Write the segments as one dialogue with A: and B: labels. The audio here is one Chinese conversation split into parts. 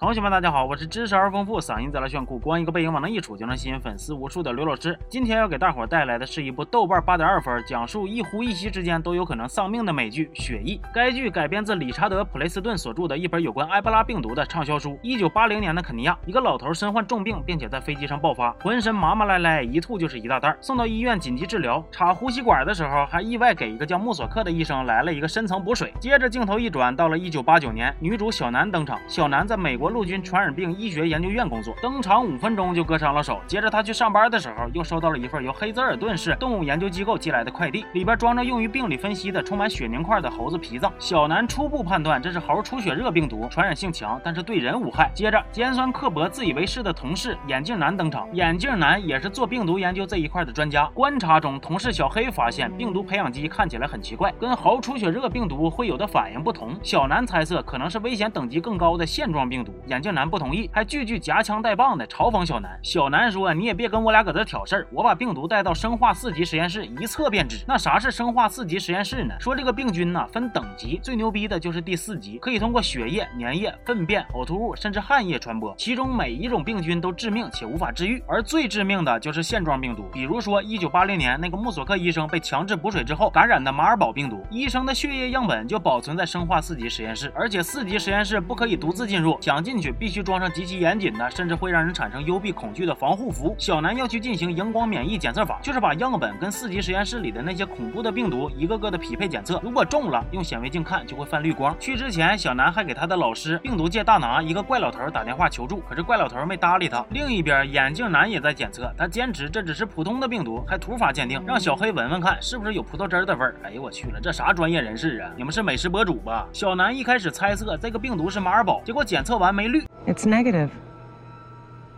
A: 同学们，大家好，我是知识而丰富，嗓音再来炫酷，光一个背影往那一杵就能吸引粉丝无数的刘老师。今天要给大伙带来的是一部豆瓣八点二分，讲述一呼一吸之间都有可能丧命的美剧《血疫》。该剧改编自理查德·普雷斯顿所著的一本有关埃博拉病毒的畅销书。一九八零年的肯尼亚，一个老头身患重病，并且在飞机上爆发，浑身麻麻赖赖，一吐就是一大袋，送到医院紧急治疗。插呼吸管的时候，还意外给一个叫穆索克的医生来了一个深层补水。接着镜头一转，到了一九八九年，女主小南登场。小南在美国。陆军传染病医学研究院工作，登场五分钟就割伤了手。接着他去上班的时候，又收到了一份由黑泽尔顿市动物研究机构寄来的快递，里边装着用于病理分析的充满血凝块的猴子脾脏。小南初步判断这是猴出血热病毒，传染性强，但是对人无害。接着尖酸刻薄、自以为是的同事眼镜男登场，眼镜男也是做病毒研究这一块的专家。观察中，同事小黑发现病毒培养基看起来很奇怪，跟猴出血热病毒会有的反应不同。小南猜测可能是危险等级更高的线状病毒。眼镜男不同意，还句句夹枪带棒的嘲讽小南。小南说：“你也别跟我俩搁这挑事儿，我把病毒带到生化四级实验室一测便知。那啥是生化四级实验室呢？说这个病菌呢分等级，最牛逼的就是第四级，可以通过血液、粘液、粪便、呕吐物甚至汗液传播。其中每一种病菌都致命且无法治愈，而最致命的就是线状病毒。比如说，一九八零年那个穆索克医生被强制补水之后感染的马尔堡病毒，医生的血液样本就保存在生化四级实验室，而且四级实验室不可以独自进入，想进去必。”须装上极其严谨的，甚至会让人产生幽闭恐惧的防护服。小南要去进行荧光免疫检测法，就是把样本跟四级实验室里的那些恐怖的病毒一个个的匹配检测。如果中了，用显微镜看就会泛绿光。去之前，小南还给他的老师病毒界大拿一个怪老头打电话求助，可是怪老头没搭理他。另一边，眼镜男也在检测，他坚持这只是普通的病毒，还土法鉴定，让小黑闻闻看是不是有葡萄汁的味儿。哎呦我去了，这啥专业人士啊？你们是美食博主吧？小南一开始猜测这个病毒是马尔堡，结果检测完没绿。
B: It's negative.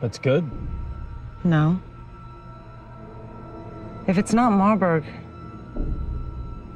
C: That's good.
B: No. If it's not Marburg,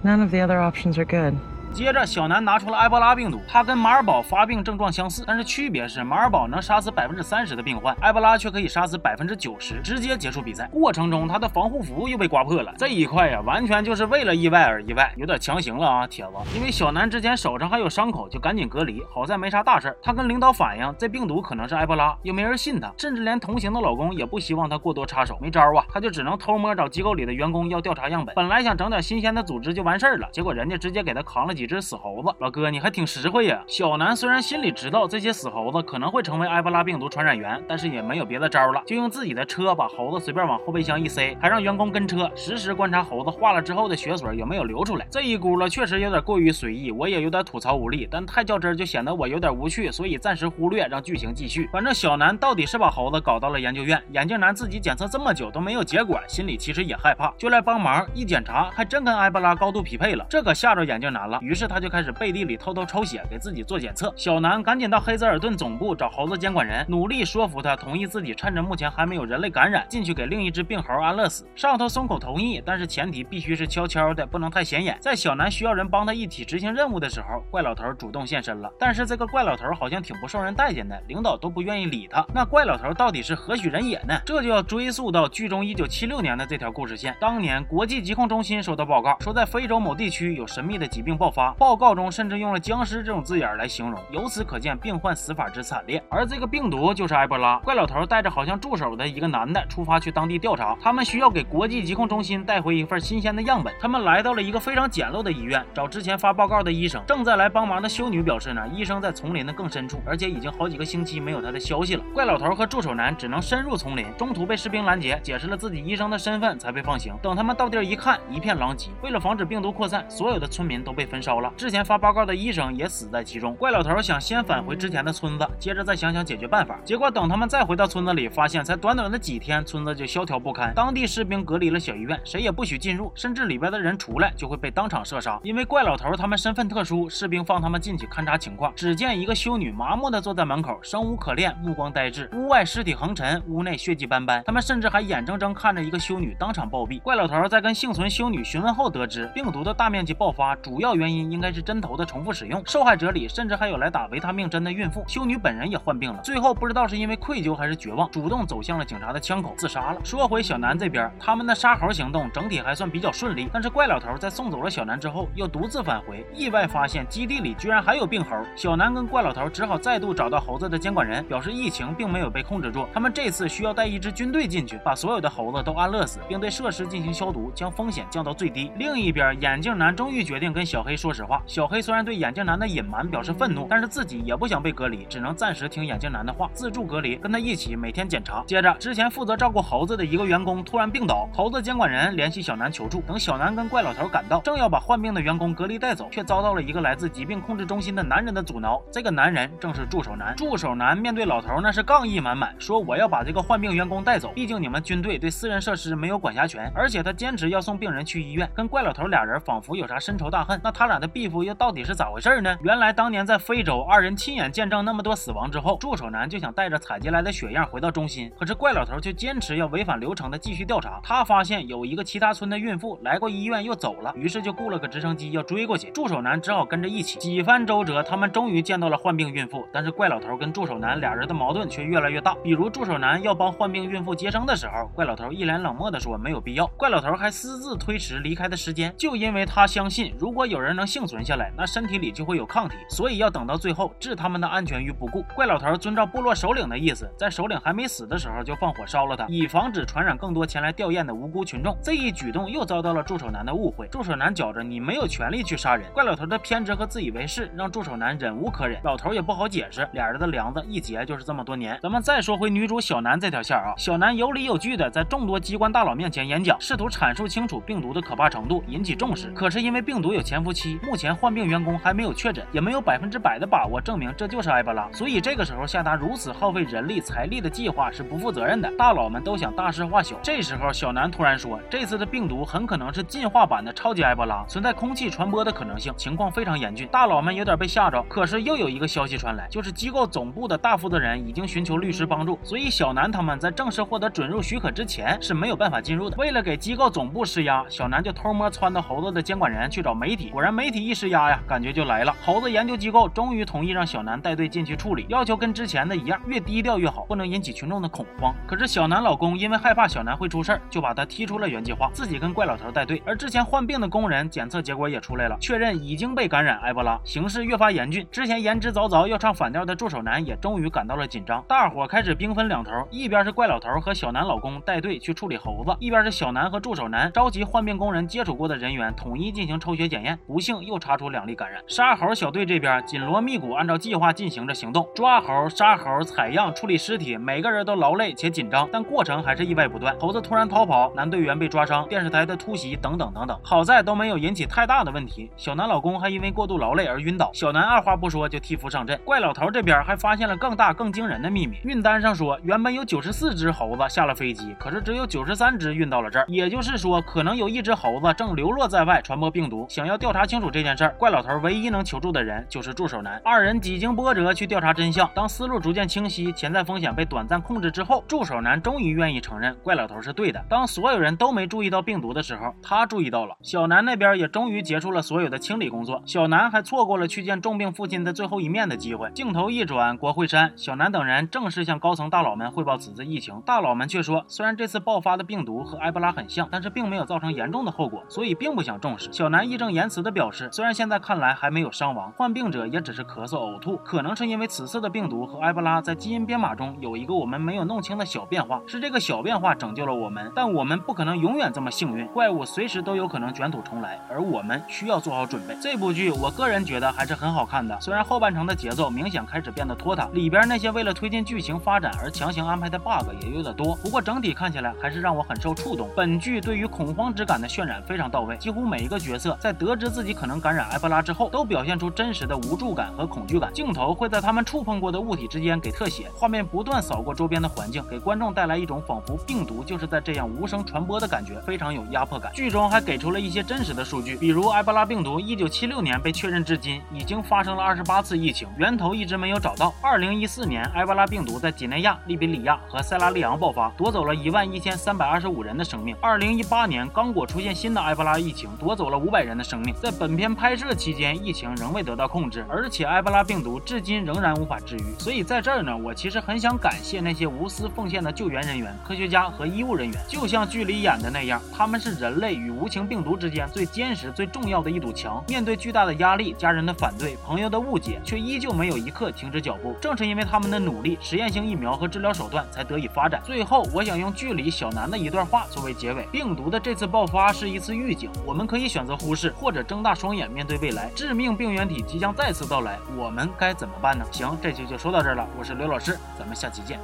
B: none of the other options are good.
A: 接着，小南拿出了埃博拉病毒，它跟马尔堡发病症状相似，但是区别是马尔堡能杀死百分之三十的病患，埃博拉却可以杀死百分之九十，直接结束比赛。过程中，他的防护服又被刮破了，这一块呀，完全就是为了意外而意外，有点强行了啊，铁子。因为小南之前手上还有伤口，就赶紧隔离，好在没啥大事儿。他跟领导反映这病毒可能是埃博拉，又没人信他，甚至连同行的老公也不希望他过多插手，没招啊，他就只能偷摸找机构里的员工要调查样本。本来想整点新鲜的组织就完事儿了，结果人家直接给他扛了几。一只死猴子，老哥你还挺实惠呀！小南虽然心里知道这些死猴子可能会成为埃博拉病毒传染源，但是也没有别的招了，就用自己的车把猴子随便往后备箱一塞，还让员工跟车实时观察猴子化了之后的血水有没有流出来。这一轱辘确实有点过于随意，我也有点吐槽无力，但太较真就显得我有点无趣，所以暂时忽略，让剧情继续。反正小南到底是把猴子搞到了研究院，眼镜男自己检测这么久都没有结果，心里其实也害怕，就来帮忙。一检查还真跟埃博拉高度匹配了，这可吓着眼镜男了。于于是他就开始背地里偷偷抽血给自己做检测。小南赶紧到黑泽尔顿总部找猴子监管人，努力说服他同意自己趁着目前还没有人类感染进去给另一只病猴安乐死。上头松口同意，但是前提必须是悄悄的，不能太显眼。在小南需要人帮他一起执行任务的时候，怪老头主动现身了。但是这个怪老头好像挺不受人待见的，领导都不愿意理他。那怪老头到底是何许人也呢？这就要追溯到剧中一九七六年的这条故事线。当年国际疾控中心收到报告，说在非洲某地区有神秘的疾病爆发。发报告中甚至用了僵尸这种字眼来形容，由此可见病患死法之惨烈。而这个病毒就是埃博拉。怪老头带着好像助手的一个男的出发去当地调查，他们需要给国际疾控中心带回一份新鲜的样本。他们来到了一个非常简陋的医院，找之前发报告的医生。正在来帮忙的修女表示呢，医生在丛林的更深处，而且已经好几个星期没有他的消息了。怪老头和助手男只能深入丛林，中途被士兵拦截，解释了自己医生的身份，才被放行。等他们到地儿一看，一片狼藉。为了防止病毒扩散，所有的村民都被分烧了。之前发报告的医生也死在其中。怪老头想先返回之前的村子，接着再想想解决办法。结果等他们再回到村子里，发现才短短的几天，村子就萧条不堪。当地士兵隔离了小医院，谁也不许进入，甚至里边的人出来就会被当场射杀。因为怪老头他们身份特殊，士兵放他们进去勘察情况。只见一个修女麻木地坐在门口，生无可恋，目光呆滞。屋外尸体横陈，屋内血迹斑斑。他们甚至还眼睁睁看着一个修女当场暴毙。怪老头在跟幸存修女询问后得知，病毒的大面积爆发主要原因。因应该是针头的重复使用。受害者里甚至还有来打维他命针的孕妇，修女本人也患病了。最后不知道是因为愧疚还是绝望，主动走向了警察的枪口自杀了。说回小南这边，他们的杀猴行动整体还算比较顺利，但是怪老头在送走了小南之后，又独自返回，意外发现基地里居然还有病猴。小南跟怪老头只好再度找到猴子的监管人，表示疫情并没有被控制住，他们这次需要带一支军队进去，把所有的猴子都安乐死，并对设施进行消毒，将风险降到最低。另一边，眼镜男终于决定跟小黑说说实话。小黑虽然对眼镜男的隐瞒表示愤怒，但是自己也不想被隔离，只能暂时听眼镜男的话，自助隔离，跟他一起每天检查。接着，之前负责照顾猴子的一个员工突然病倒，猴子监管人联系小南求助。等小南跟怪老头赶到，正要把患病的员工隔离带走，却遭到了一个来自疾病控制中心的男人的阻挠。这个男人正是助手男。助手男面对老头那是杠意满满，说我要把这个患病员工带走，毕竟你们军队对私人设施没有管辖权，而且他坚持要送病人去医院，跟怪老头俩人仿佛有啥深仇大恨。那他俩的 beef 又到底是咋回事呢？原来当年在非洲，二人亲眼见证那么多死亡之后，助手男就想带着采集来的血样回到中心，可是怪老头却坚持要违反流程的继续调查。他发现有一个其他村的孕妇来过医院又走了，于是就雇了个直升机要追过去。助手男只好跟着一起。几番周折，他们终于见到了患病孕妇，但是怪老头跟助手男俩人的矛盾却越来越大。比如助手男要帮患病孕妇接生的时候，怪老头一脸冷漠地说没有必要。怪老头还私自推迟离开的时间，就因为他相信如果有人能幸存下来，那身体里就会有抗体，所以要等到最后置他们的安全于不顾。怪老头遵照部落首领的意思，在首领还没死的时候就放火烧了他，以防止传染更多前来吊唁的无辜群众。这一举动又遭到了助手男的误会。助手男觉着你没有权利去杀人。怪老头的偏执和自以为是让助手男忍无可忍，老头也不好解释，俩人的梁子一结就是这么多年。咱们再说回女主小南这条线啊，小南有理有据的在众多机关大佬面前演讲，试图阐述清楚病毒的可怕程度，引起重视。可是因为病毒有潜伏期，目前患病员工还没有确诊，也没有百分之百的把握证明这就是埃博拉，所以这个时候下达如此耗费人力财力的计划是不负责任的。大佬们都想大事化小，这时候小南突然说，这次的病毒很可能是进化版的超级埃博拉，存在空气传播的可能性，情况非常严峻。大佬们有点被吓着。可是又有一个消息传来，就是机构。总部的大负责人已经寻求律师帮助，所以小南他们在正式获得准入许可之前是没有办法进入的。为了给机构。总部施压，小南就偷摸窜到猴子的监管人去找媒体。果然媒媒体一施压呀，感觉就来了。猴子研究机构终于同意让小南带队进去处理，要求跟之前的一样，越低调越好，不能引起群众的恐慌。可是小南老公因为害怕小南会出事儿，就把他踢出了原计划，自己跟怪老头带队。而之前患病的工人检测结果也出来了，确认已经被感染埃博拉，形势越发严峻。之前言之凿凿要唱反调的助手男也终于感到了紧张，大伙开始兵分两头，一边是怪老头和小南老公带队去处理猴子，一边是小南和助手男召集患病工人接触过的人员统一进行抽血检验，不幸又查出两例感染。杀猴小队这边紧锣密鼓按照计划进行着行动，抓猴、杀猴、采样、处理尸体，每个人都劳累且紧张，但过程还是意外不断。猴子突然逃跑，男队员被抓伤，电视台的突袭等等等等，好在都没有引起太大的问题。小南老公还因为过度劳累而晕倒，小南二话不说就替父上阵。怪老头这边还发现了更大更惊人的秘密，运单上说原本有九十四只猴子下了飞机，可是只有九十三只运到了这儿，也就是说可能有一只猴子正流落在外传播病毒。想要调查清清楚这件事儿，怪老头唯一能求助的人就是助手男。二人几经波折去调查真相，当思路逐渐清晰，潜在风险被短暂控制之后，助手男终于愿意承认怪老头是对的。当所有人都没注意到病毒的时候，他注意到了。小南那边也终于结束了所有的清理工作，小南还错过了去见重病父亲的最后一面的机会。镜头一转，国会山，小南等人正式向高层大佬们汇报此次疫情，大佬们却说，虽然这次爆发的病毒和埃博拉很像，但是并没有造成严重的后果，所以并不想重视。小南义正言辞的表表示，虽然现在看来还没有伤亡，患病者也只是咳嗽、呕吐，可能是因为此次的病毒和埃博拉在基因编码中有一个我们没有弄清的小变化，是这个小变化拯救了我们，但我们不可能永远这么幸运，怪物随时都有可能卷土重来，而我们需要做好准备。这部剧我个人觉得还是很好看的，虽然后半程的节奏明显开始变得拖沓，里边那些为了推进剧情发展而强行安排的 bug 也有点多，不过整体看起来还是让我很受触动。本剧对于恐慌之感的渲染非常到位，几乎每一个角色在得知自己可能感染埃博拉之后，都表现出真实的无助感和恐惧感。镜头会在他们触碰过的物体之间给特写，画面不断扫过周边的环境，给观众带来一种仿佛病毒就是在这样无声传播的感觉，非常有压迫感。剧中还给出了一些真实的数据，比如埃博拉病毒一九七六年被确认至今，已经发生了二十八次疫情，源头一直没有找到。二零一四年，埃博拉病毒在几内亚、利比里亚和塞拉利昂爆发，夺走了一万一千三百二十五人的生命。二零一八年，刚果出现新的埃博拉疫情，夺走了五百人的生命。在本本片拍摄期间，疫情仍未得到控制，而且埃博拉病毒至今仍然无法治愈。所以在这儿呢，我其实很想感谢那些无私奉献的救援人员、科学家和医务人员。就像剧里演的那样，他们是人类与无情病毒之间最坚实、最重要的一堵墙。面对巨大的压力、家人的反对、朋友的误解，却依旧没有一刻停止脚步。正是因为他们的努力，实验性疫苗和治疗手段才得以发展。最后，我想用剧里小南的一段话作为结尾：病毒的这次爆发是一次预警，我们可以选择忽视，或者睁大双眼面对未来。致命病原体即将再次到来，我们该怎么办呢？行，这期就说到这儿了。我是刘老师，咱们下期见。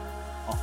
A: 好。